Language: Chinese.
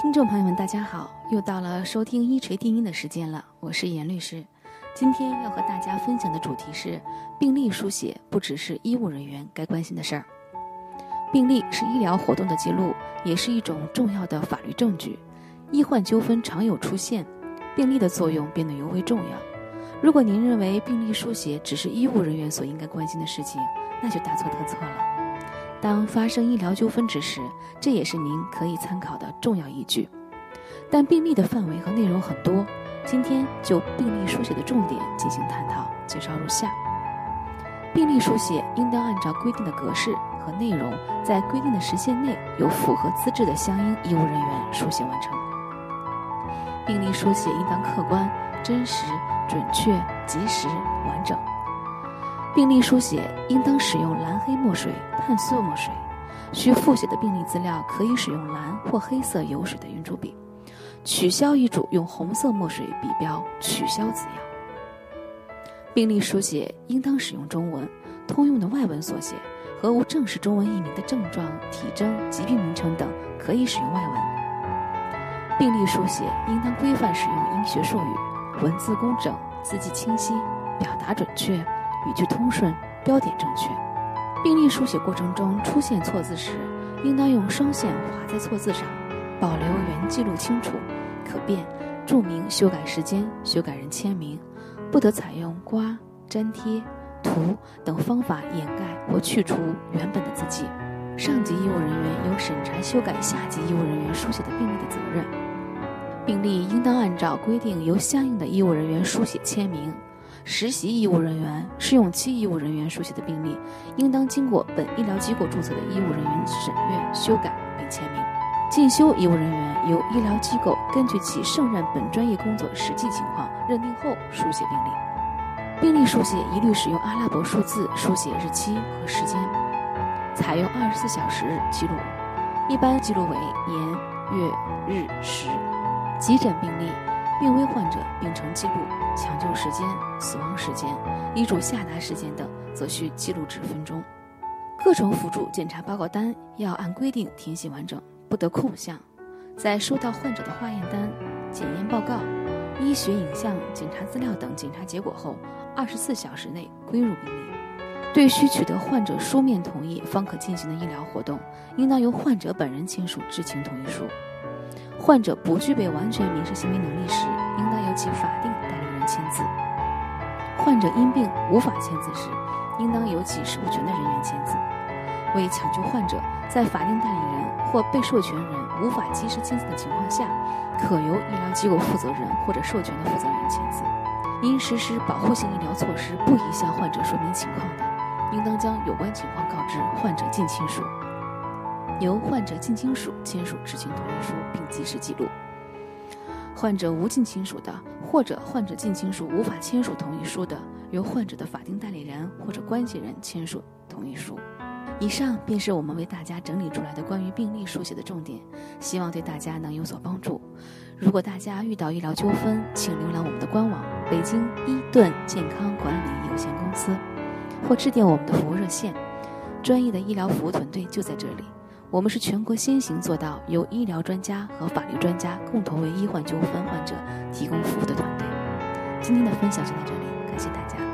听众朋友们，大家好，又到了收听一锤定音的时间了，我是严律师。今天要和大家分享的主题是病历书写，不只是医务人员该关心的事儿。病历是医疗活动的记录，也是一种重要的法律证据。医患纠纷常有出现，病历的作用变得尤为重要。如果您认为病历书写只是医务人员所应该关心的事情，那就大错特错了。当发生医疗纠纷之时，这也是您可以参考的重要依据。但病历的范围和内容很多，今天就病历书写的重点进行探讨，介绍如下：病历书写应当按照规定的格式和内容，在规定的时限内，由符合资质的相应医务人员书写完成。病历书写应当客观、真实、准确、及时、完整。病历书写应当使用蓝黑墨水、碳素墨水。需复写的病历资料可以使用蓝或黑色油水的圆珠笔。取消遗嘱用红色墨水笔标“取消”字样。病历书写应当使用中文，通用的外文缩写和无正式中文译名的症状、体征、疾病名称等可以使用外文。病历书写应当规范使用医学术语，文字工整，字迹清晰，表达准确，语句通顺，标点正确。病历书写过程中出现错字时，应当用双线划在错字上，保留原记录清楚、可辨，注明修改时间、修改人签名，不得采用刮、粘贴、涂等方法掩盖或去除原本的字迹。上级医务人员有审查修改下级医务人员书写的病历的责任。病历应当按照规定由相应的医务人员书写签名。实习医务人员、试用期医务人员书写的病历，应当经过本医疗机构注册的医务人员审阅、修改并签名。进修医务人员由医疗机构根据其胜任本专业工作实际情况认定后书写病历。病历书写一律使用阿拉伯数字书写日期和时间，采用二十四小时记录，一般记录为年、月、日、时。急诊病历、病危患者病程记录、抢救时间、死亡时间、医嘱下达时间等，则需记录至分钟。各种辅助检查报告单要按规定填写完整，不得空项。在收到患者的化验单、检验报告、医学影像检查资料等检查结果后，二十四小时内归入病历。对需取得患者书面同意方可进行的医疗活动，应当由患者本人签署知情同意书。患者不具备完全民事行为能力时，应当由其法定代理人签字。患者因病无法签字时，应当由其授权的人员签字。为抢救患者，在法定代理人或被授权人无法及时签字的情况下，可由医疗机构负责人或者授权的负责人签字。因实施保护性医疗措施不宜向患者说明情况的，应当将有关情况告知患者近亲属。由患者近亲属签署知情同意书并及时记录。患者无近亲属的，或者患者近亲属无法签署同意书的，由患者的法定代理人或者关系人签署同意书。以上便是我们为大家整理出来的关于病历书写的重点，希望对大家能有所帮助。如果大家遇到医疗纠纷，请浏览我们的官网“北京伊顿健康管理有限公司”，或致电我们的服务热线，专业的医疗服务团队就在这里。我们是全国先行做到由医疗专家和法律专家共同为医患纠纷患者提供服务的团队。今天的分享就到这里，感谢大家。